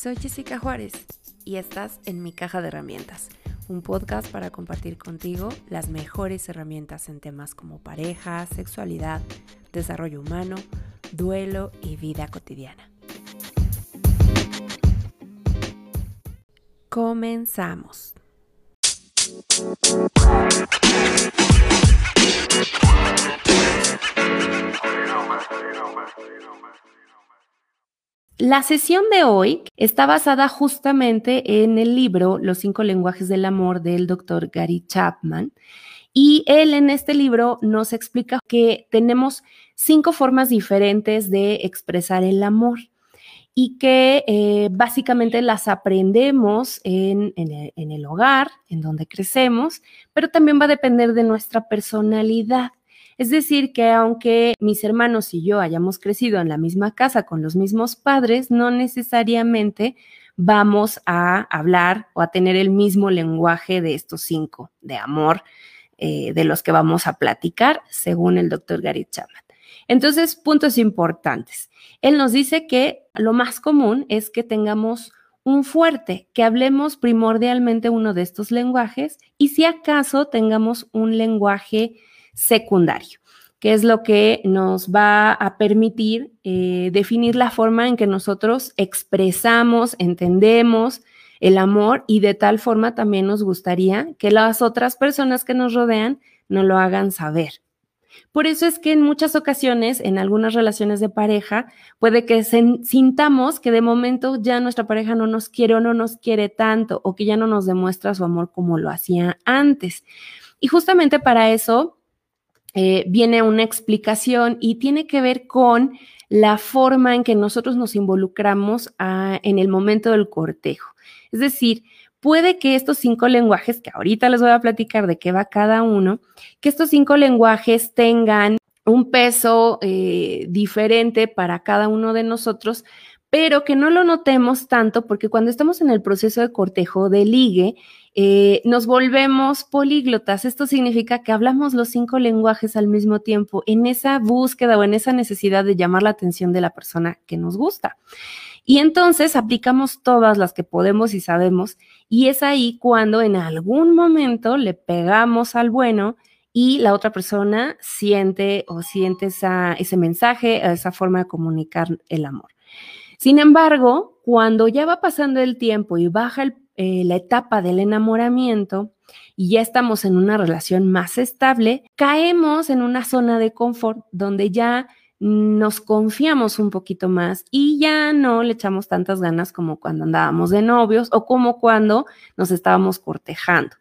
Soy Jessica Juárez y estás en Mi Caja de Herramientas, un podcast para compartir contigo las mejores herramientas en temas como pareja, sexualidad, desarrollo humano, duelo y vida cotidiana. Comenzamos. La sesión de hoy está basada justamente en el libro Los cinco lenguajes del amor del doctor Gary Chapman. Y él en este libro nos explica que tenemos cinco formas diferentes de expresar el amor y que eh, básicamente las aprendemos en, en el hogar, en donde crecemos, pero también va a depender de nuestra personalidad. Es decir, que aunque mis hermanos y yo hayamos crecido en la misma casa con los mismos padres, no necesariamente vamos a hablar o a tener el mismo lenguaje de estos cinco de amor eh, de los que vamos a platicar, según el doctor Gary Chapman. Entonces, puntos importantes. Él nos dice que lo más común es que tengamos un fuerte, que hablemos primordialmente uno de estos lenguajes y si acaso tengamos un lenguaje secundario, que es lo que nos va a permitir eh, definir la forma en que nosotros expresamos, entendemos el amor y de tal forma también nos gustaría que las otras personas que nos rodean nos lo hagan saber. Por eso es que en muchas ocasiones, en algunas relaciones de pareja, puede que sintamos que de momento ya nuestra pareja no nos quiere o no nos quiere tanto o que ya no nos demuestra su amor como lo hacía antes. Y justamente para eso eh, viene una explicación y tiene que ver con la forma en que nosotros nos involucramos ah, en el momento del cortejo. Es decir, puede que estos cinco lenguajes, que ahorita les voy a platicar de qué va cada uno, que estos cinco lenguajes tengan un peso eh, diferente para cada uno de nosotros, pero que no lo notemos tanto porque cuando estamos en el proceso de cortejo, de ligue, eh, nos volvemos políglotas. Esto significa que hablamos los cinco lenguajes al mismo tiempo en esa búsqueda o en esa necesidad de llamar la atención de la persona que nos gusta. Y entonces aplicamos todas las que podemos y sabemos y es ahí cuando en algún momento le pegamos al bueno y la otra persona siente o siente ese mensaje, esa forma de comunicar el amor. Sin embargo, cuando ya va pasando el tiempo y baja eh, la etapa del enamoramiento y ya estamos en una relación más estable, caemos en una zona de confort donde ya nos confiamos un poquito más y ya no le echamos tantas ganas como cuando andábamos de novios o como cuando nos estábamos cortejando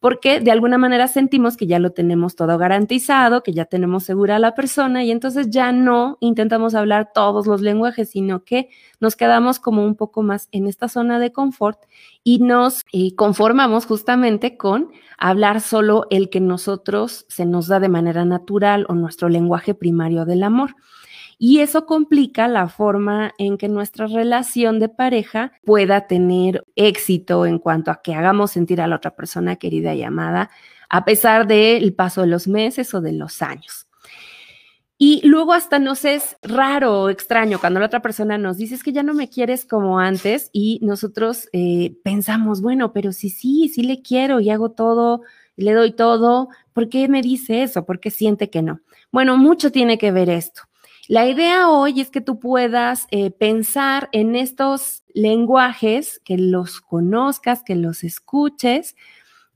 porque de alguna manera sentimos que ya lo tenemos todo garantizado, que ya tenemos segura a la persona y entonces ya no intentamos hablar todos los lenguajes, sino que nos quedamos como un poco más en esta zona de confort y nos conformamos justamente con hablar solo el que nosotros se nos da de manera natural o nuestro lenguaje primario del amor. Y eso complica la forma en que nuestra relación de pareja pueda tener éxito en cuanto a que hagamos sentir a la otra persona querida y amada, a pesar del paso de los meses o de los años. Y luego hasta nos es raro o extraño cuando la otra persona nos dice es que ya no me quieres como antes y nosotros eh, pensamos, bueno, pero sí, sí, sí le quiero y hago todo, le doy todo, ¿por qué me dice eso? ¿Por qué siente que no? Bueno, mucho tiene que ver esto. La idea hoy es que tú puedas eh, pensar en estos lenguajes, que los conozcas, que los escuches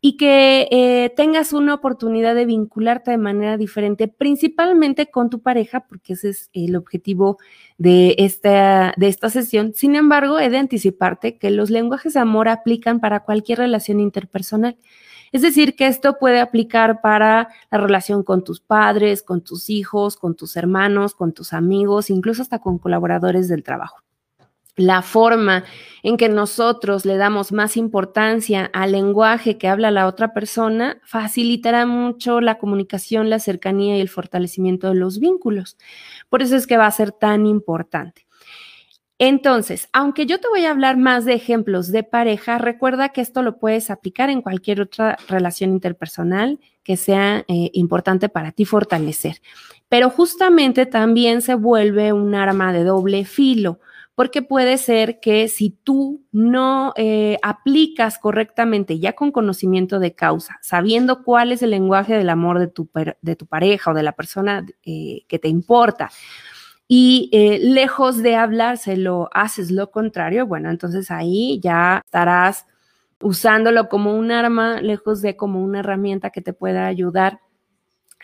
y que eh, tengas una oportunidad de vincularte de manera diferente, principalmente con tu pareja, porque ese es el objetivo de esta, de esta sesión. Sin embargo, he de anticiparte que los lenguajes de amor aplican para cualquier relación interpersonal. Es decir, que esto puede aplicar para la relación con tus padres, con tus hijos, con tus hermanos, con tus amigos, incluso hasta con colaboradores del trabajo. La forma en que nosotros le damos más importancia al lenguaje que habla la otra persona facilitará mucho la comunicación, la cercanía y el fortalecimiento de los vínculos. Por eso es que va a ser tan importante. Entonces, aunque yo te voy a hablar más de ejemplos de pareja, recuerda que esto lo puedes aplicar en cualquier otra relación interpersonal que sea eh, importante para ti fortalecer. Pero justamente también se vuelve un arma de doble filo, porque puede ser que si tú no eh, aplicas correctamente, ya con conocimiento de causa, sabiendo cuál es el lenguaje del amor de tu, pareja o de la persona eh, que te importa, y eh, lejos de hablárselo, haces lo contrario, bueno, entonces ahí ya estarás usándolo como un arma, lejos de como una herramienta que te pueda ayudar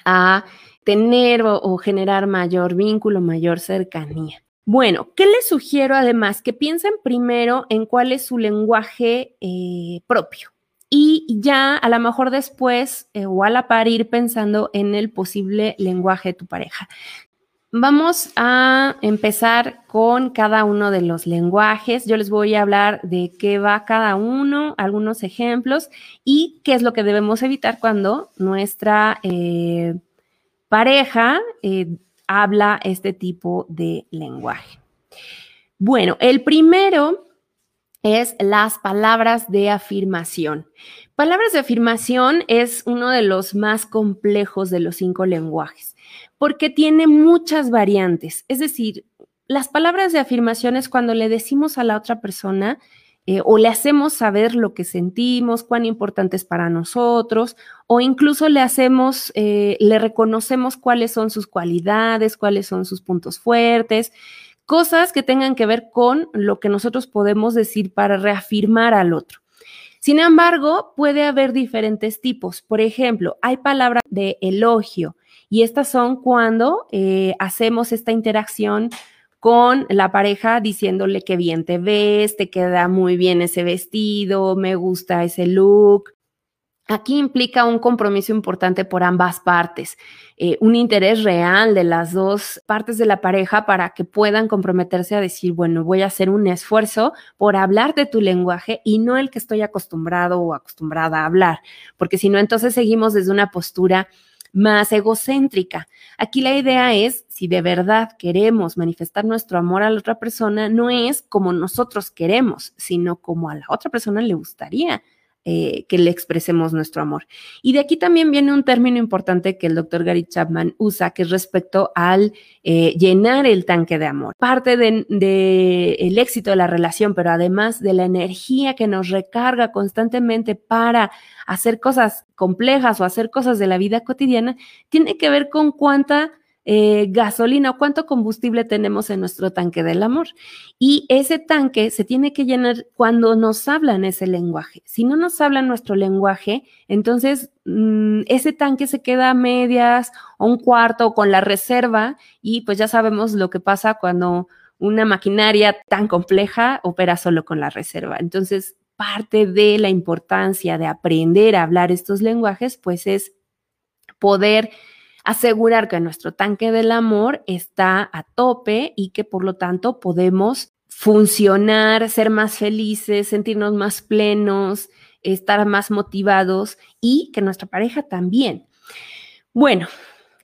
a tener o, generar mayor vínculo, mayor cercanía. Bueno, ¿qué les sugiero además? Que piensen primero en cuál es su lenguaje eh, propio y ya a lo mejor después eh, o a la par ir pensando en el posible lenguaje de tu pareja. Vamos a empezar con cada uno de los lenguajes. Yo les voy a hablar de qué va cada uno, algunos ejemplos y qué es lo que debemos evitar cuando nuestra eh, pareja eh, habla este tipo de lenguaje. Bueno, el primero es las palabras de afirmación. Palabras de afirmación es uno de los más complejos de los cinco lenguajes porque tiene muchas variantes. Es decir, las palabras de afirmación es cuando le decimos a la otra persona eh, o le hacemos saber lo que sentimos, cuán importante es para nosotros, o incluso le hacemos, eh, le reconocemos cuáles son sus cualidades, cuáles son sus puntos fuertes, cosas que tengan que ver con lo que nosotros podemos decir para reafirmar al otro. Sin embargo, puede haber diferentes tipos. Por ejemplo, hay palabras de elogio, y estas son cuando eh, hacemos esta interacción con la pareja diciéndole que bien te ves, te queda muy bien ese vestido, me gusta ese look. Aquí implica un compromiso importante por ambas partes, eh, un interés real de las dos partes de la pareja para que puedan comprometerse a decir, bueno, voy a hacer un esfuerzo por hablar de tu lenguaje y no el que estoy acostumbrado o acostumbrada a hablar, porque si no, entonces seguimos desde una postura más egocéntrica. Aquí la idea es, si de verdad queremos manifestar nuestro amor a la otra persona, no es como nosotros queremos, sino como a la otra persona le gustaría eh, que le expresemos nuestro amor. Y de aquí también viene un término importante que el doctor Gary Chapman usa, que es respecto al eh, llenar el tanque de amor. Parte del de, éxito de la relación, pero además de la energía que nos recarga constantemente para hacer cosas complejas o hacer cosas de la vida cotidiana, tiene que ver con cuánta eh, gasolina o cuánto combustible tenemos en nuestro tanque del amor. Y ese tanque se tiene que llenar cuando nos hablan ese lenguaje. Si no nos hablan nuestro lenguaje, entonces mm, ese tanque se queda a medias o un cuarto con la reserva y pues ya sabemos lo que pasa cuando una maquinaria tan compleja opera solo con la reserva. Entonces, parte de la importancia de aprender a hablar estos lenguajes, pues es poder asegurar que nuestro tanque del amor está a tope y que por lo tanto podemos funcionar, ser más felices, sentirnos más plenos, estar más motivados y que nuestra pareja también. Bueno,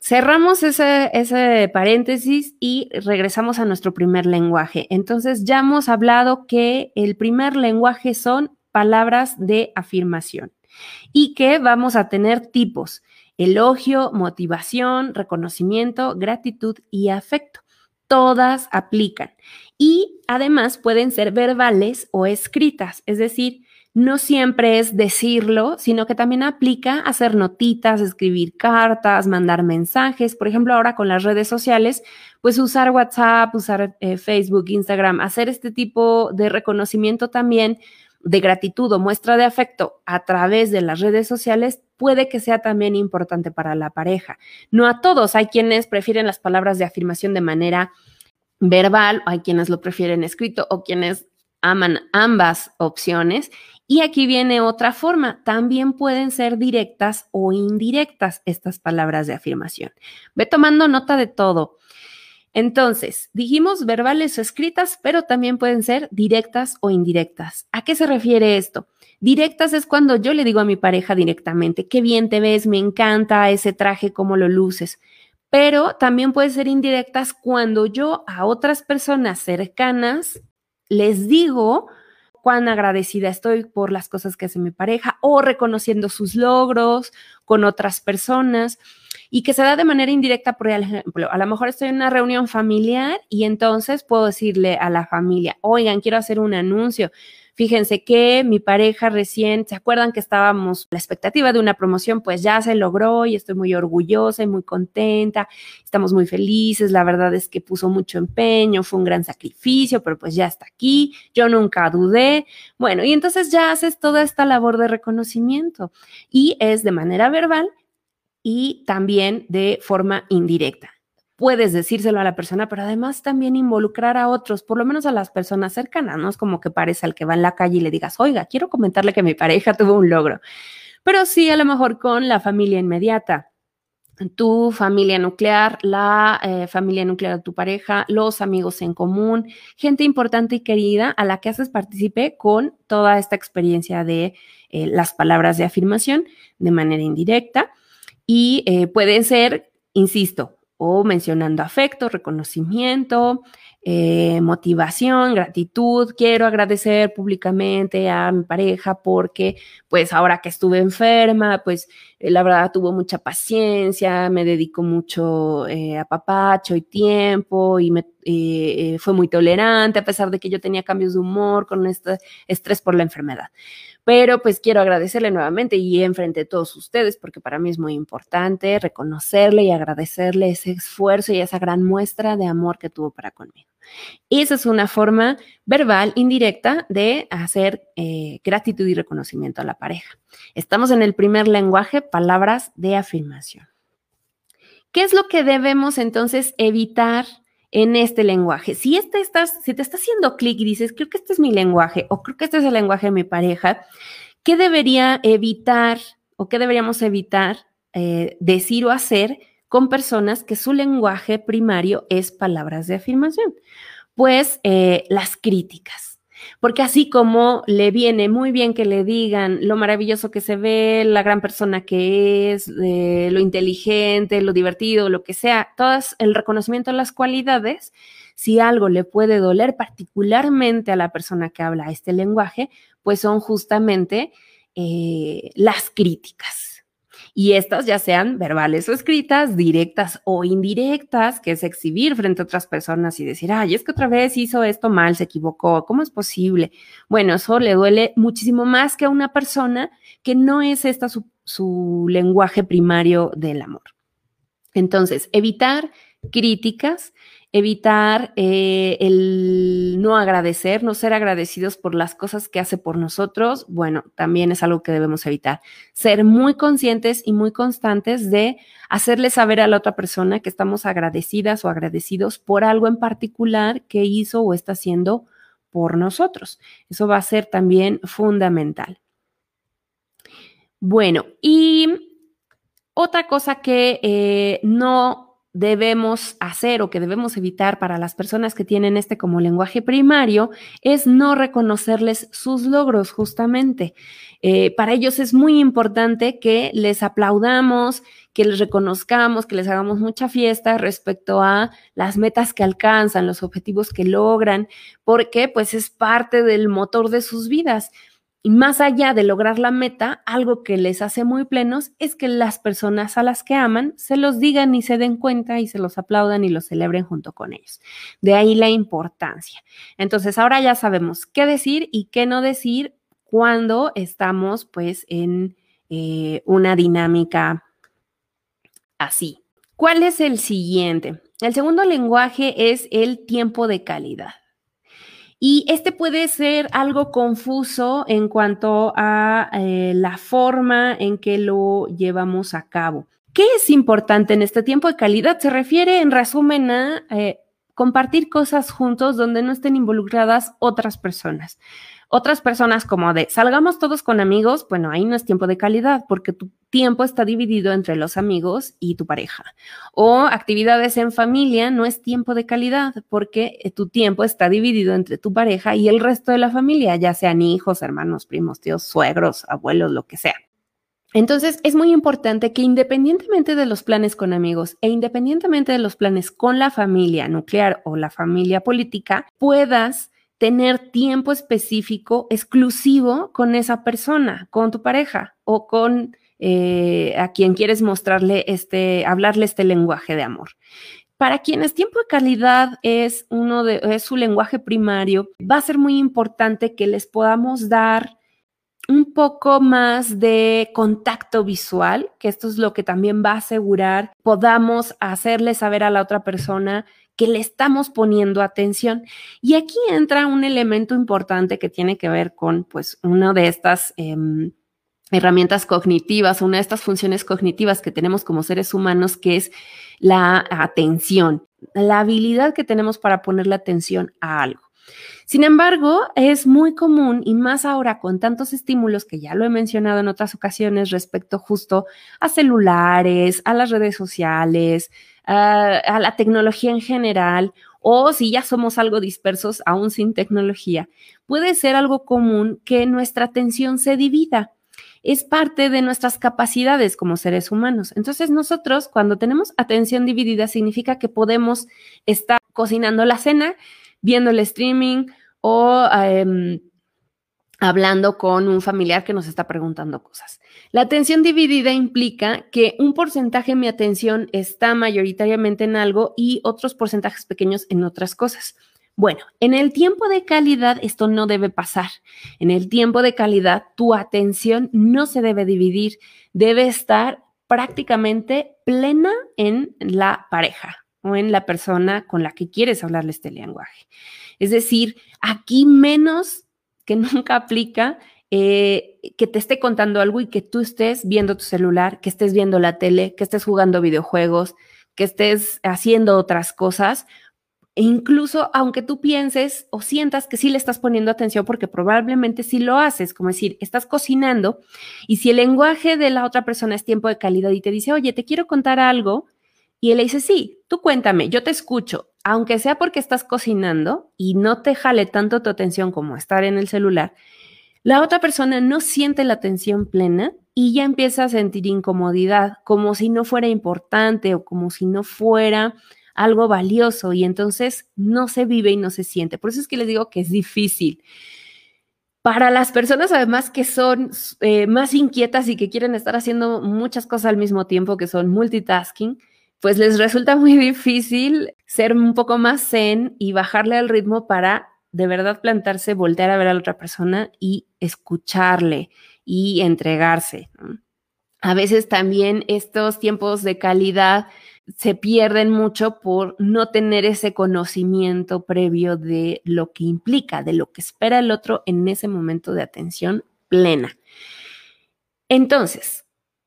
cerramos ese, ese, paréntesis y regresamos a nuestro primer lenguaje. Entonces ya hemos hablado que el primer lenguaje son palabras de afirmación y que vamos a tener tipos elogio, motivación, reconocimiento, gratitud y afecto. Todas aplican. Y además pueden ser verbales o escritas, es decir, no siempre es decirlo, sino que también aplica hacer notitas, escribir cartas, mandar mensajes. Por ejemplo, ahora con las redes sociales, pues usar WhatsApp, usar eh, Facebook, Instagram, hacer este tipo de reconocimiento también de gratitud o muestra de afecto a través de las redes sociales puede que sea también importante para la pareja. No a todos, hay quienes prefieren las palabras de afirmación de manera verbal, hay quienes lo prefieren escrito o quienes aman ambas opciones. Y aquí viene otra forma, también pueden ser directas o indirectas estas palabras de afirmación. Ve tomando nota de todo. Entonces, dijimos verbales o escritas, pero también pueden ser directas o indirectas. ¿A qué se refiere esto? Directas es cuando yo le digo a mi pareja directamente, qué bien te ves, me encanta ese traje, cómo lo luces. Pero también puede ser indirectas cuando yo a otras personas cercanas les digo cuán agradecida estoy por las cosas que hace mi pareja o reconociendo sus logros con otras personas y que se da de manera indirecta, por ejemplo, a lo mejor estoy en una reunión familiar y entonces puedo decirle a la familia, oigan, quiero hacer un anuncio. Fíjense que mi pareja recién, ¿se acuerdan que estábamos la expectativa de una promoción? Pues ya se logró y estoy muy orgullosa y muy contenta. Estamos muy felices. La verdad es que puso mucho empeño, fue un gran sacrificio, pero pues ya está aquí. Yo nunca dudé. Bueno, y entonces ya haces toda esta labor de reconocimiento y es de manera verbal y también de forma indirecta. Puedes decírselo a la persona, pero además también involucrar a otros, por lo menos a las personas cercanas, no es como que pares al que va en la calle y le digas, oiga, quiero comentarle que mi pareja tuvo un logro, pero sí a lo mejor con la familia inmediata. Tu familia nuclear, la eh, familia nuclear de tu pareja, los amigos en común, gente importante y querida a la que haces partícipe con toda esta experiencia de eh, las palabras de afirmación de manera indirecta. Y eh, pueden ser, insisto, o mencionando afecto, reconocimiento, eh, motivación, gratitud. Quiero agradecer públicamente a mi pareja porque, pues, ahora que estuve enferma, pues, eh, la verdad tuvo mucha paciencia, me dedicó mucho eh, a papacho y tiempo y me, fue muy tolerante a pesar de que yo tenía cambios de humor con este estrés por la enfermedad. Pero pues quiero agradecerle nuevamente y enfrente de todos ustedes, porque para mí es muy importante reconocerle y agradecerle ese esfuerzo y esa gran muestra de amor que tuvo para conmigo. Esa es una forma verbal indirecta de hacer eh, gratitud y reconocimiento a la pareja. Estamos en el primer lenguaje, palabras de afirmación. ¿Qué es lo que debemos entonces evitar en este lenguaje. Si, este estás, si te está haciendo clic y dices, creo que este es mi lenguaje o creo que este es el lenguaje de mi pareja, ¿qué debería evitar o qué deberíamos evitar eh, decir o hacer con personas que su lenguaje primario es palabras de afirmación? Pues eh, las críticas. Porque así como le viene muy bien que le digan lo maravilloso que se ve, la gran persona que es, lo inteligente, lo divertido, lo que sea, todo el reconocimiento de las cualidades, si algo le puede doler particularmente a la persona que habla este lenguaje, pues son justamente eh, las críticas y estas ya sean verbales o escritas, directas o indirectas, que es exhibir frente a otras personas y decir, ay, es que otra vez hizo esto mal, se equivocó, ¿cómo es posible? Bueno, eso le duele muchísimo más que a una persona que no es esta su, su lenguaje primario del amor. Entonces, evitar críticas, evitar eh, el no agradecer, no ser agradecidos por las cosas que hace por nosotros, bueno, también es algo que debemos evitar. Ser muy conscientes y muy constantes de hacerle saber a la otra persona que estamos agradecidas o agradecidos por algo en particular que hizo o está haciendo por nosotros. Eso va a ser también fundamental. Bueno, y otra cosa que eh, no debemos hacer o que debemos evitar para las personas que tienen este como lenguaje primario es no reconocerles sus logros justamente. Eh, para ellos es muy importante que les aplaudamos, que les reconozcamos, que les hagamos mucha fiesta respecto a las metas que alcanzan, los objetivos que logran, porque pues es parte del motor de sus vidas. Y más allá de lograr la meta, algo que les hace muy plenos es que las personas a las que aman se los digan y se den cuenta y se los aplaudan y los celebren junto con ellos. De ahí la importancia. Entonces, ahora ya sabemos qué decir y qué no decir cuando estamos pues en eh, una dinámica así. ¿Cuál es el siguiente? El segundo lenguaje es el tiempo de calidad. Y este puede ser algo confuso en cuanto a eh, la forma en que lo llevamos a cabo. ¿Qué es importante en este tiempo de calidad? Se refiere, en resumen, a eh, compartir cosas juntos donde no estén involucradas otras personas otras personas como de salgamos todos con amigos, bueno, ahí no es tiempo de calidad porque tu tiempo está dividido entre los amigos y tu pareja. O actividades en familia no es tiempo de calidad porque eh, tu tiempo está dividido entre tu pareja y el resto de la familia, ya sean hijos, hermanos, primos, tíos, suegros, abuelos, lo que sea. Entonces, es muy importante que independientemente de los planes con amigos e independientemente de los planes con la familia nuclear o la familia política, puedas tener tiempo específico, exclusivo con esa persona, con tu pareja o con eh, a quien quieres mostrarle este, hablarle este lenguaje de amor. Para quienes tiempo de calidad es uno de es su lenguaje primario, va a ser muy importante que les podamos dar un poco más de contacto visual, que esto es lo que también va a asegurar podamos hacerle saber a la otra persona que le estamos poniendo atención. Y aquí entra un elemento importante que tiene que ver con, pues, una de estas em, herramientas cognitivas, una de estas funciones cognitivas que tenemos como seres humanos, que es la atención, la habilidad que tenemos para ponerle atención a algo. Sin embargo, es muy común y más ahora con tantos estímulos que ya lo he mencionado en otras ocasiones respecto justo a celulares, a las redes sociales, a, la tecnología en general, o si ya somos algo dispersos aún sin tecnología, puede ser algo común que nuestra atención se divida. Es parte de nuestras capacidades como seres humanos. Entonces nosotros cuando tenemos atención dividida significa que podemos estar cocinando la cena, viendo el streaming o em, hablando con un familiar que nos está preguntando cosas. La atención dividida implica que un porcentaje de mi atención está mayoritariamente en algo y otros porcentajes pequeños en otras cosas. Bueno, en el tiempo de calidad esto no debe pasar. En el tiempo de calidad tu atención no se debe dividir, debe estar prácticamente plena en la pareja o en la persona con la que quieres hablarle este lenguaje. Es decir, aquí menos que nunca aplica eh, que te esté contando algo y que tú estés viendo tu celular, que estés viendo la tele, que estés jugando videojuegos, que estés haciendo otras cosas. E incluso aunque tú pienses o sientas que sí le estás poniendo atención, porque probablemente sí lo haces, como decir, estás cocinando y si el lenguaje de la otra persona es tiempo de calidad y te dice, oye, te quiero contar algo, y él le dice, sí, tú cuéntame, yo te escucho, aunque sea porque estás cocinando y no te jale tanto tu atención como estar en el celular, la otra persona no siente la atención plena y ya empieza a sentir incomodidad, como si no fuera importante o como si no fuera algo valioso y entonces no se vive y no se siente. Por eso es que les digo que es difícil. Para las personas además que son eh, más inquietas y que quieren estar haciendo muchas cosas al mismo tiempo, que son multitasking, pues les resulta muy difícil ser un poco más zen y bajarle al ritmo para de verdad plantarse, voltear a ver a la otra persona y escucharle y entregarse. A veces también estos tiempos de calidad se pierden mucho por no tener ese conocimiento previo de lo que implica, de lo que espera el otro en ese momento de atención plena. Entonces,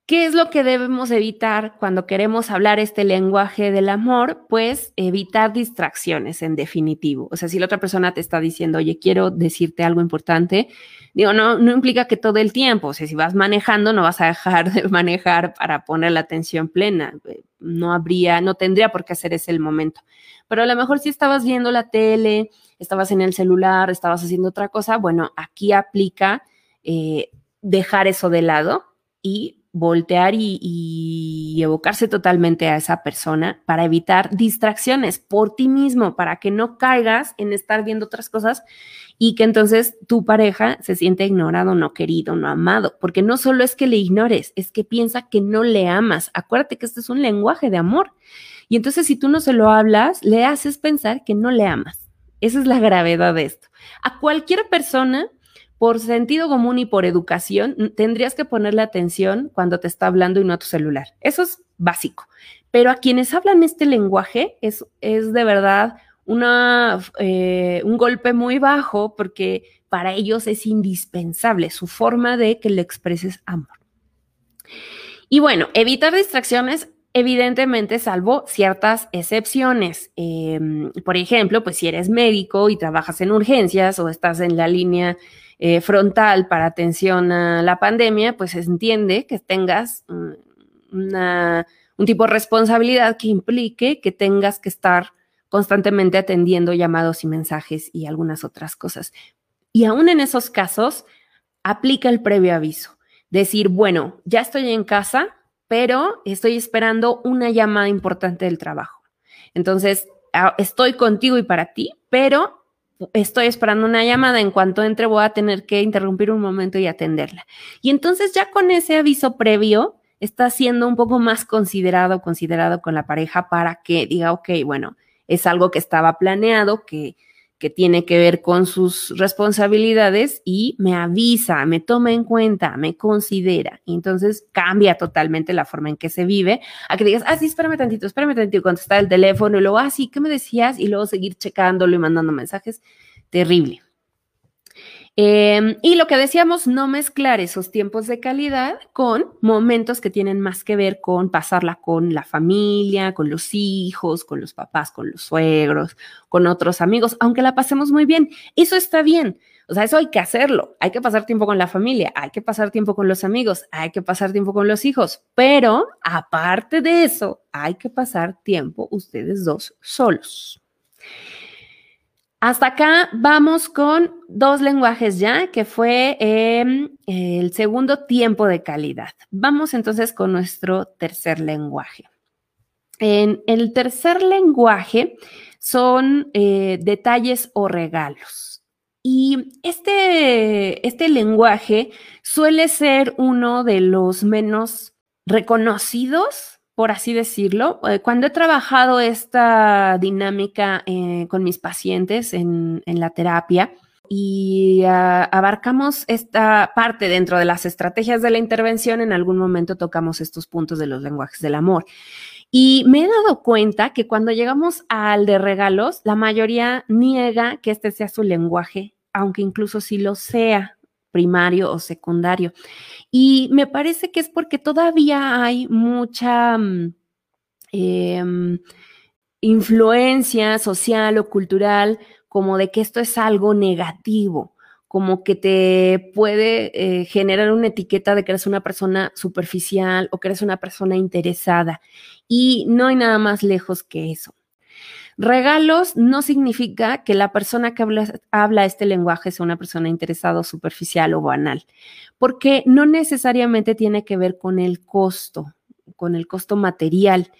¿Qué es lo que debemos evitar cuando queremos hablar este lenguaje del amor? Pues evitar distracciones, en definitivo. O sea, si la otra persona te está diciendo, oye, quiero decirte algo importante, digo, no, no implica que todo el tiempo, o sea, si vas manejando, no vas a dejar de manejar para poner la atención plena. No habría, no tendría por qué hacer ese el momento. Pero a lo mejor si estabas viendo la tele, estabas en el celular, estabas haciendo otra cosa, bueno, aquí aplica eh, dejar eso de lado y voltear y, evocarse totalmente a esa persona para evitar distracciones por ti mismo, para que no caigas en estar viendo otras cosas y que entonces tu pareja se siente ignorado, no querido, no amado, porque no solo es que le ignores, es que piensa que no le amas. Acuérdate que este es un lenguaje de amor. Y entonces si tú no se lo hablas, le haces pensar que no le amas. Esa es la gravedad de esto. A cualquier persona por sentido común y por educación, tendrías que ponerle atención cuando te está hablando y no a tu celular. Eso es básico. Pero a quienes hablan este lenguaje es, es de verdad una, eh, un golpe muy bajo porque para ellos es indispensable su forma de que le expreses amor. Y bueno, evitar distracciones evidentemente salvo ciertas excepciones. Em, por ejemplo, pues si eres médico y trabajas en urgencias o estás en la línea eh, frontal para atención a la pandemia, pues se entiende que tengas un tipo de responsabilidad que implique que tengas que estar constantemente atendiendo llamados y mensajes y algunas otras cosas. Y aún en esos casos, aplica el previo aviso. Decir, bueno, ya estoy en casa, pero estoy esperando una llamada importante del trabajo. Entonces, estoy contigo y para ti, pero estoy esperando una llamada, en cuanto entre voy a tener que interrumpir un momento y atenderla. Y entonces ya con ese aviso previo, está siendo un poco más considerado, considerado con la pareja para que diga, ok, bueno, es algo que estaba planeado, que, que tiene que ver con sus responsabilidades y me avisa, me toma en cuenta, me considera. Y entonces cambia totalmente la forma en que se vive a que digas, ah, sí, espérame tantito, espérame tantito, contestar el teléfono y luego, ah, sí, ¿qué me decías? Y luego seguir checándolo y mandando mensajes. Terrible. Em, y lo que decíamos, no mezclar esos tiempos de calidad con momentos que tienen más que ver con pasarla con la familia, con los hijos, con los papás, con los suegros, con otros amigos, aunque la pasemos muy bien. Eso está bien. O sea, eso hay que hacerlo. Hay que pasar tiempo con la familia, hay que pasar tiempo con los amigos, hay que pasar tiempo con los hijos. Pero aparte de eso, hay que pasar tiempo ustedes dos solos. Hasta acá vamos con dos lenguajes ya, que fue em, el segundo tiempo de calidad. Vamos entonces con nuestro tercer lenguaje. En el tercer lenguaje son eh, detalles o regalos. Y este, este lenguaje suele ser uno de los menos reconocidos por así decirlo. Eh, cuando he trabajado esta dinámica eh, con mis pacientes en, la terapia y ah, abarcamos esta parte dentro de las estrategias de la intervención, en algún momento tocamos estos puntos de los lenguajes del amor. Y me he dado cuenta que cuando llegamos al de regalos, la mayoría niega que este sea su lenguaje, aunque incluso si lo sea, primario o secundario. Y me parece que es porque todavía hay mucha mm, em, influencia social o cultural como de que esto es algo negativo, como que te puede eh, generar una etiqueta de que eres una persona superficial o que eres una persona interesada. Y no hay nada más lejos que eso. Regalos no significa que la persona que habla, este lenguaje sea una persona interesada, superficial o banal, porque no necesariamente tiene que ver con el costo, con el costo material.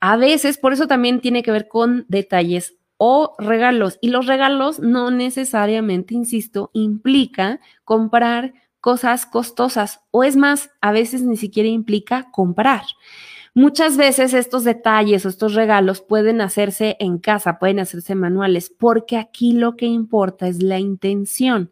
A veces, por eso también tiene que ver con detalles o regalos. Y los regalos no necesariamente, insisto, implica comprar cosas costosas o es más, a veces ni siquiera implica comprar. Muchas veces estos detalles o estos regalos pueden hacerse en casa, pueden hacerse manuales, porque aquí lo que importa es la intención.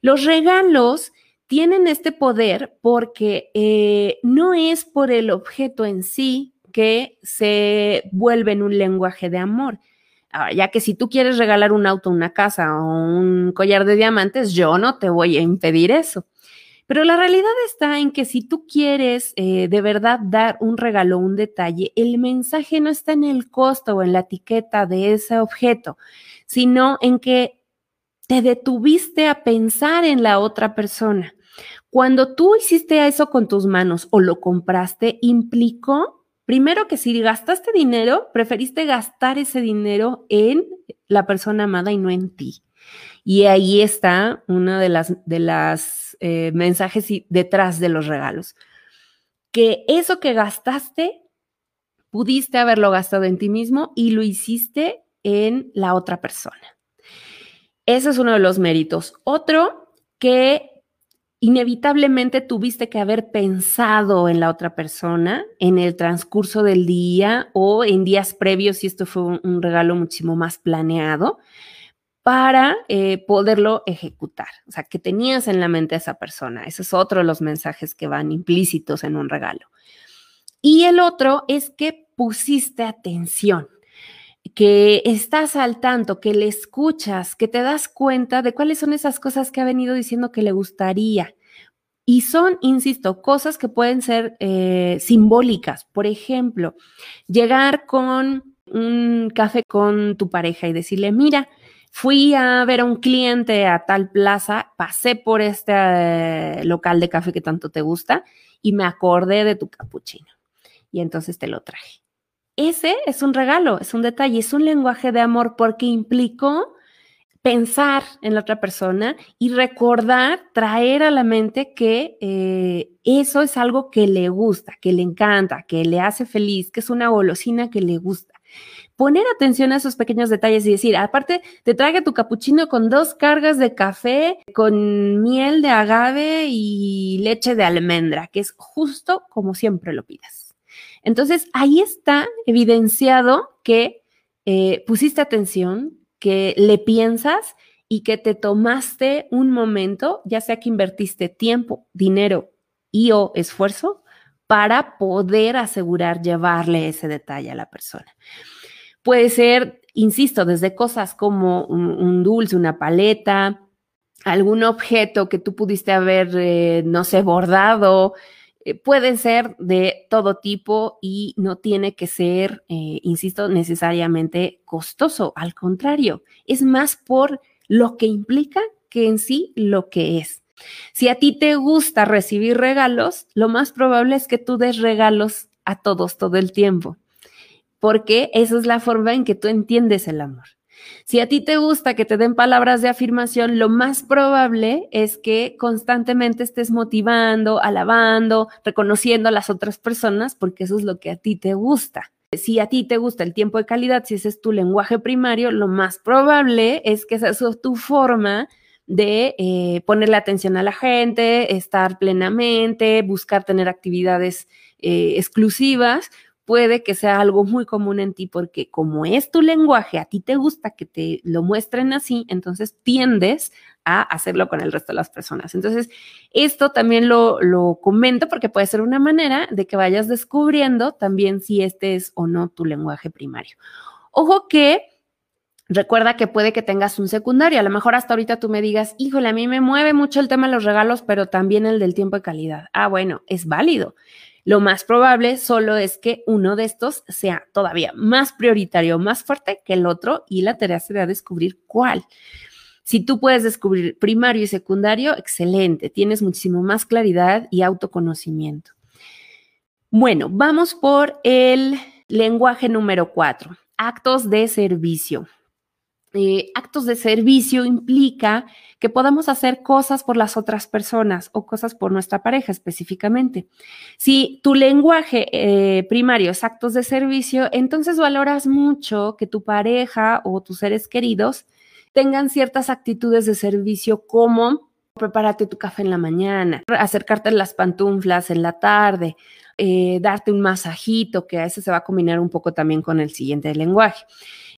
Los regalos tienen este poder porque eh, no es por el objeto en sí que se vuelve en un lenguaje de amor. ya que si tú quieres regalar un auto, una casa o un collar de diamantes, yo no te voy a impedir eso. Pero la realidad está en que si tú quieres eh, de verdad dar un regalo, un detalle, el mensaje no está en el costo o en la etiqueta de ese objeto, sino en que te detuviste a pensar en la otra persona. Cuando tú hiciste eso con tus manos o lo compraste, implicó, primero que si gastaste dinero, preferiste gastar ese dinero en la persona amada y no en ti. Y ahí está uno de las, de las eh, mensajes detrás de los regalos. Que eso que gastaste, pudiste haberlo gastado en ti mismo y lo hiciste en la otra persona. Ese es uno de los méritos. Otro, que inevitablemente tuviste que haber pensado en la otra persona en el transcurso del día o en días previos, si esto fue un regalo muchísimo más planeado para eh, poderlo ejecutar. O sea, que tenías en la mente a esa persona. Ese es otro de los mensajes que van implícitos en un regalo. Y el otro es que pusiste atención, que estás al tanto, que le escuchas, que te das cuenta de cuáles son esas cosas que ha venido diciendo que le gustaría. Y son, insisto, cosas que pueden ser eh, simbólicas. Por ejemplo, llegar con un café con tu pareja y decirle, mira, Fui a ver a un cliente a tal plaza, pasé por este eh, local de café que tanto te gusta y me acordé de tu capuchino. Y entonces te lo traje. Ese es un regalo, es un detalle, es un lenguaje de amor porque implicó pensar en la otra persona y recordar, traer a la mente que eh, eso es algo que le gusta, que le encanta, que le hace feliz, que es una golosina que le gusta. Poner atención a esos pequeños detalles y decir, aparte, te traiga tu capuchino con dos cargas de café, con miel de agave y leche de almendra, que es justo como siempre lo pidas. Entonces, ahí está evidenciado que eh, pusiste atención, que le piensas y que te tomaste un momento, ya sea que invertiste tiempo, dinero y o esfuerzo para poder asegurar llevarle ese detalle a la persona. Puede ser, insisto, desde cosas como un, dulce, una paleta, algún objeto que tú pudiste haber, eh, no sé, bordado, eh, puede ser de todo tipo y no tiene que ser, eh, insisto, necesariamente costoso. Al contrario, es más por lo que implica que en sí lo que es. Si a ti te gusta recibir regalos, lo más probable es que tú des regalos a todos todo el tiempo, porque esa es la forma en que tú entiendes el amor. Si a ti te gusta que te den palabras de afirmación, lo más probable es que constantemente estés motivando, alabando, reconociendo a las otras personas, porque eso es lo que a ti te gusta. Si a ti te gusta el tiempo de calidad, si ese es tu lenguaje primario, lo más probable es que esa es tu forma de eh, ponerle atención a la gente, estar plenamente, buscar tener actividades eh, exclusivas, puede que sea algo muy común en ti porque como es tu lenguaje, a ti te gusta que te lo muestren así, entonces tiendes a hacerlo con el resto de las personas. Entonces, esto también lo, lo comento porque puede ser una manera de que vayas descubriendo también si este es o no tu lenguaje primario. Ojo que Recuerda que puede que tengas un secundario. A lo mejor hasta ahorita tú me digas, híjole, a mí me mueve mucho el tema de los regalos, pero también el del tiempo de calidad. Ah, bueno, es válido. Lo más probable solo es que uno de estos sea todavía más prioritario, más fuerte que el otro y la tarea será descubrir cuál. Si tú puedes descubrir primario y secundario, excelente, tienes muchísimo más claridad y autoconocimiento. Bueno, vamos por el lenguaje número cuatro, actos de servicio. Eh, actos de servicio implica que podamos hacer cosas por las otras personas o cosas por nuestra pareja específicamente. Si tu lenguaje eh, primario es actos de servicio, entonces valoras mucho que tu pareja o tus seres queridos tengan ciertas actitudes de servicio como prepárate tu café en la mañana, acercarte las pantuflas en la tarde, eh, darte un masajito, que a ese se va a combinar un poco también con el siguiente lenguaje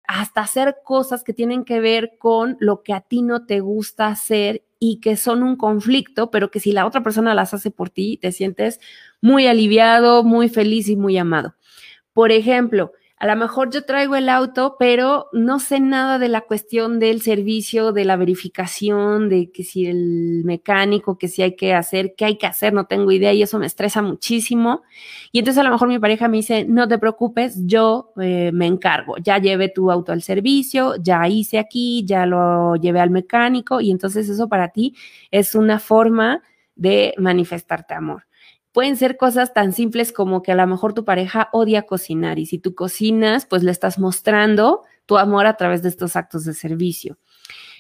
hasta hacer cosas que tienen que ver con lo que a ti no te gusta hacer y que son un conflicto, pero que si la otra persona las hace por ti, te sientes muy aliviado, muy feliz y muy amado. Por ejemplo, a lo mejor yo traigo el auto, pero no sé nada de la cuestión del servicio, de la verificación, de que si el mecánico, que si hay que hacer, qué hay que hacer, no tengo idea y eso me estresa muchísimo. Y entonces a lo mejor mi pareja me dice, no te preocupes, yo eh, me encargo, ya llevé tu auto al servicio, ya hice aquí, ya lo llevé al mecánico y entonces eso para ti es una forma de manifestarte amor. Pueden ser cosas tan simples como que a lo mejor tu pareja odia cocinar y si tú cocinas, pues le estás mostrando tu amor a través de estos actos de servicio.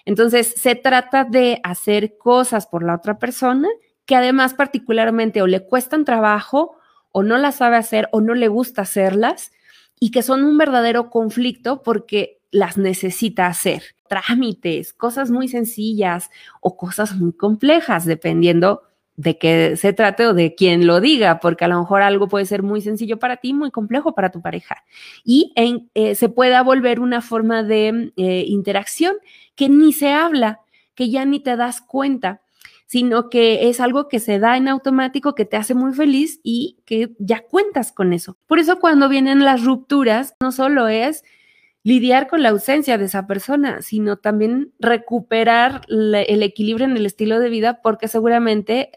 Entonces, se trata de hacer cosas por la otra persona que además particularmente o le cuestan trabajo o no las sabe hacer o no le gusta hacerlas y que son un verdadero conflicto porque las necesita hacer. Trámites, cosas muy sencillas o cosas muy complejas, dependiendo de qué se trate o de quién lo diga, porque a lo mejor algo puede ser muy sencillo para ti, muy complejo para tu pareja. Y eh, se pueda volver una forma de eh, interacción que ni se habla, que ya ni te das cuenta, sino que es algo que se da en automático, que te hace muy feliz y que ya cuentas con eso. Por eso cuando vienen las rupturas, no solo es lidiar con la ausencia de esa persona, sino también recuperar el equilibrio en el estilo de vida porque seguramente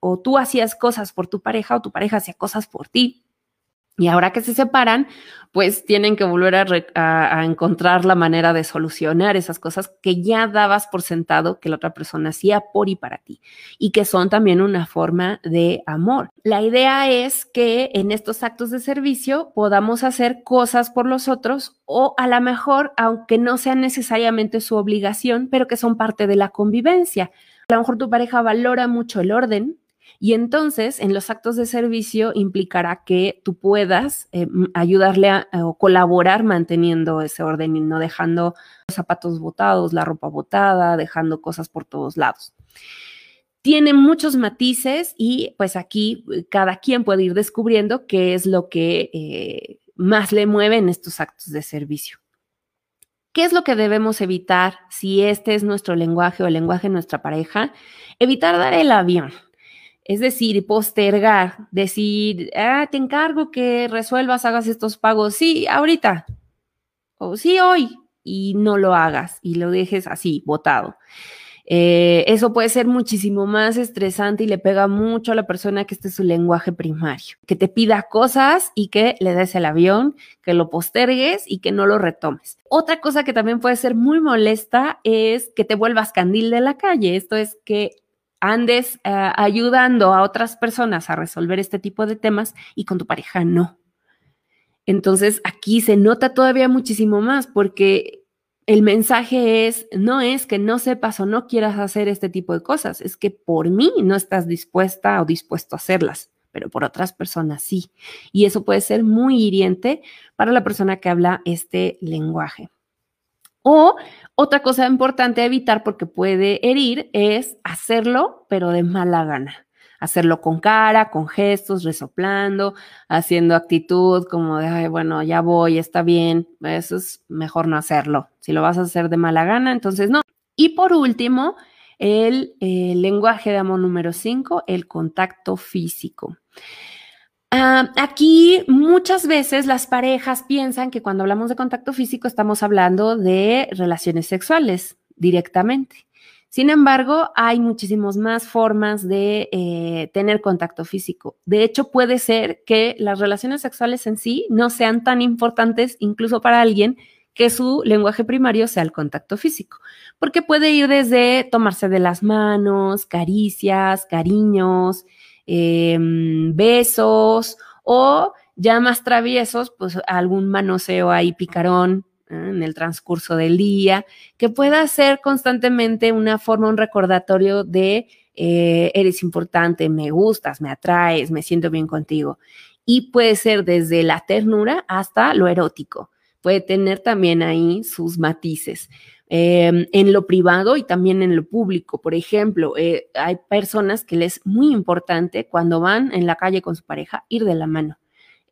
o tú hacías cosas por tu pareja o tu pareja hacía cosas por ti y ahora que se separan, pues tienen que volver a, encontrar la manera de solucionar esas cosas que ya dabas por sentado que la otra persona hacía por y para ti y que son también una forma de amor. La idea es que en estos actos de servicio podamos hacer cosas por los otros o a lo mejor, aunque no sea necesariamente su obligación, pero que son parte de la convivencia. A lo mejor tu pareja valora mucho el orden, Y entonces, en los actos de servicio implicará que tú puedas eh, ayudarle a, o colaborar manteniendo ese orden y no dejando los zapatos botados, la ropa botada, dejando cosas por todos lados. Tiene muchos matices y pues aquí eh, cada quien puede ir descubriendo qué es lo que eh, más le mueve en estos actos de servicio. ¿Qué es lo que debemos evitar si este es nuestro lenguaje o el lenguaje de nuestra pareja? Evitar dar el avión. Es decir, postergar, decir, ah, te encargo que resuelvas, hagas estos pagos, sí, ahorita, o sí, hoy, y no lo hagas y lo dejes así, botado. Eh, eso puede ser muchísimo más estresante y le pega mucho a la persona que este es su lenguaje primario, que te pida cosas y que le des el avión, que lo postergues y que no lo retomes. Otra cosa que también puede ser muy molesta es que te vuelvas candil de la calle. Esto es que andes eh, ayudando a otras personas a resolver este tipo de temas y con tu pareja no. Entonces aquí se nota todavía muchísimo más porque el mensaje es, no es que no sepas o no quieras hacer este tipo de cosas, es que por mí no estás dispuesta o dispuesto a hacerlas, pero por otras personas sí. Y eso puede ser muy hiriente para la persona que habla este lenguaje. O otra cosa importante a evitar porque puede herir es hacerlo, pero de mala gana. Hacerlo con cara, con gestos, resoplando, haciendo actitud como de, Ay, bueno, ya voy, está bien. Eso es mejor no hacerlo. Si lo vas a hacer de mala gana, entonces no. Y por último, el, el lenguaje de amor número 5, el contacto físico. Ah, aquí muchas veces las parejas piensan que cuando hablamos de contacto físico estamos hablando de relaciones sexuales directamente. Sin embargo, hay muchísimas más formas de eh, tener contacto físico. De hecho, puede ser que las relaciones sexuales en sí no sean tan importantes incluso para alguien que su lenguaje primario sea el contacto físico, porque puede ir desde tomarse de las manos, caricias, cariños, Em, besos o ya más traviesos, pues algún manoseo ahí picarón ¿eh? en el transcurso del día, que pueda ser constantemente una forma, un recordatorio de eh, eres importante, me gustas, me atraes, me siento bien contigo. Y puede ser desde la ternura hasta lo erótico. Puede tener también ahí sus matices. Em, en lo privado y también en lo público. Por ejemplo, eh, hay personas que les es muy importante cuando van en la calle con su pareja ir de la mano.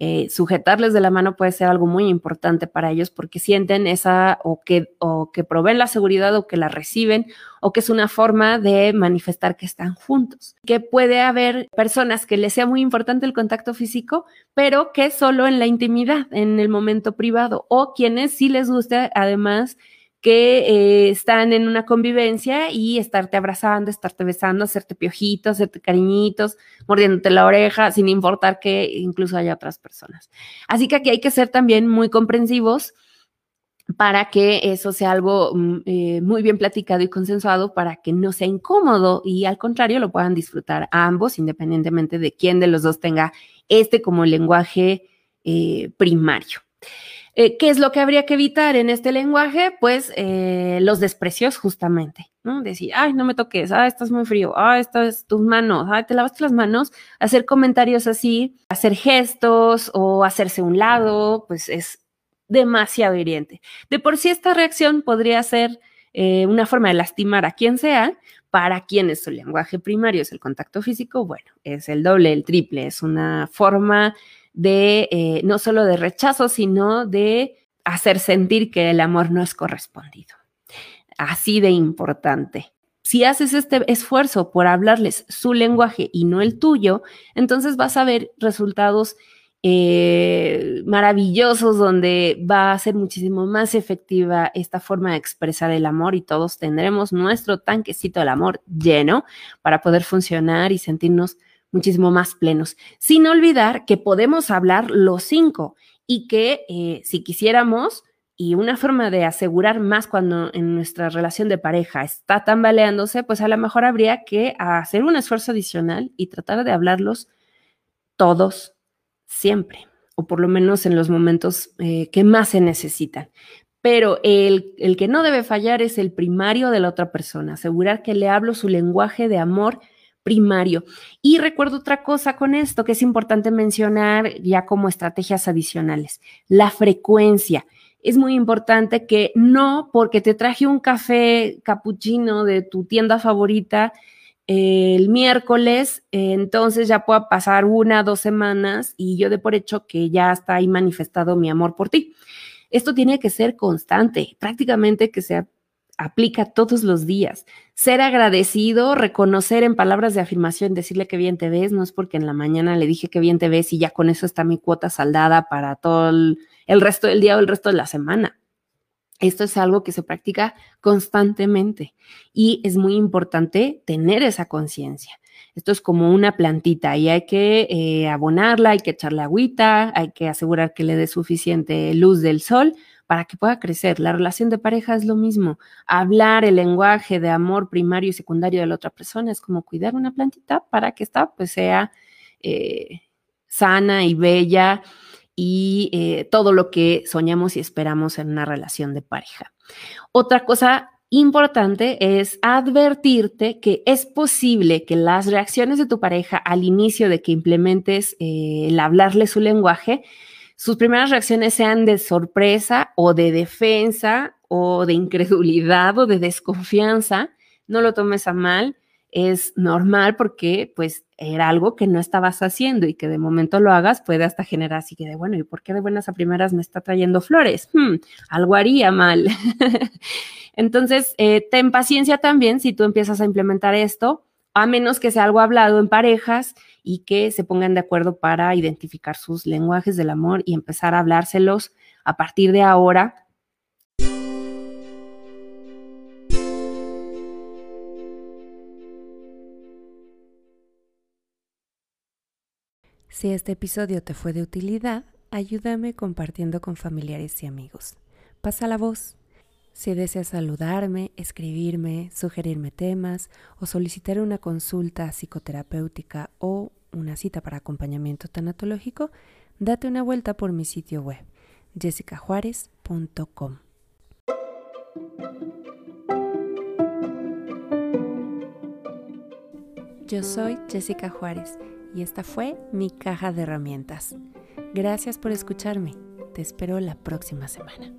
Eh, sujetarles de la mano puede ser algo muy importante para ellos porque sienten esa o que, o que proveen la seguridad o que la reciben o que es una forma de manifestar que están juntos. Que puede haber personas que les sea muy importante el contacto físico, pero que solo en la intimidad, en el momento privado o quienes sí les gusta además que eh, están en una convivencia y estarte abrazando, estarte besando, hacerte piojitos, hacerte cariñitos, mordiéndote la oreja, sin importar que incluso haya otras personas. Así que aquí hay que ser también muy comprensivos para que eso sea algo mm, eh, muy bien platicado y consensuado para que no sea incómodo y al contrario lo puedan disfrutar ambos, independientemente de quién de los dos tenga este como lenguaje eh, primario. Eh, ¿Qué es lo que habría que evitar en este lenguaje? Pues eh, los desprecios justamente. Decir, ay, no me toques, ah, estás muy frío, ah, estas tus manos, ah, te lavaste las manos, hacer comentarios así, hacer gestos o hacerse un lado, pues es demasiado hiriente. De por sí esta reacción podría ser eh, una forma de lastimar a quien sea, para quien es su lenguaje primario es el contacto físico, bueno, es el doble, el triple, es una forma de eh, no solo de rechazo, sino de hacer sentir que el amor no es correspondido. Así de importante. Si haces este esfuerzo por hablarles su lenguaje y no el tuyo, entonces vas a ver resultados eh, maravillosos donde va a ser muchísimo más efectiva esta forma de expresar el amor y todos tendremos nuestro tanquecito del amor lleno para poder funcionar y sentirnos muchísimo más plenos, sin olvidar que podemos hablar los cinco y que eh, si quisiéramos, y una forma de asegurar más cuando en nuestra relación de pareja está tambaleándose, pues a lo mejor habría que hacer un esfuerzo adicional y tratar de hablarlos todos siempre, o por lo menos en los momentos eh, que más se necesitan. Pero el, el que no debe fallar es el primario de la otra persona, asegurar que le hablo su lenguaje de amor primario. Y recuerdo otra cosa con esto que es importante mencionar ya como estrategias adicionales, la frecuencia. Es muy importante que no porque te traje un café capuchino de tu tienda favorita eh, el miércoles, entonces ya pueda pasar una, dos semanas y yo de por hecho que ya está ahí manifestado mi amor por ti. Esto tiene que ser constante, prácticamente que se aplica todos los días. Ser agradecido, reconocer en palabras de afirmación, decirle que bien te ves, no es porque en la mañana le dije que bien te ves y ya con eso está mi cuota saldada para todo el, resto del día o el resto de la semana. Esto es algo que se practica constantemente y es muy importante tener esa conciencia. Esto es como una plantita y hay que eh, abonarla, hay que echarle agüita, hay que asegurar que le dé suficiente luz del sol para que pueda crecer. La relación de pareja es lo mismo. Hablar el lenguaje de amor primario y secundario de la otra persona es como cuidar una plantita para que esta pues sea eh, sana y bella y eh, todo lo que soñamos y esperamos en una relación de pareja. Otra cosa importante es advertirte que es posible que las reacciones de tu pareja al inicio de que implementes eh, el hablarle su lenguaje, sus primeras reacciones sean de sorpresa o de defensa o de incredulidad o de desconfianza. No lo tomes a mal, es normal porque pues era algo que no estabas haciendo y que de momento lo hagas puede hasta generar así que de bueno, ¿y por qué de buenas a primeras me está trayendo flores? Hmm, algo haría mal. Entonces, eh, ten paciencia también si tú empiezas a implementar esto, a menos que sea algo hablado en parejas y que se pongan de acuerdo para identificar sus lenguajes del amor y empezar a hablárselos a partir de ahora. Si este episodio te fue de utilidad, ayúdame compartiendo con familiares y amigos. Pasa la voz. Si deseas saludarme, escribirme, sugerirme temas o solicitar una consulta psicoterapéutica o una cita para acompañamiento tanatológico, date una vuelta por mi sitio web jessicajuárez.com. Yo soy Jessica Juárez y esta fue mi caja de herramientas. Gracias por escucharme. Te espero la próxima semana.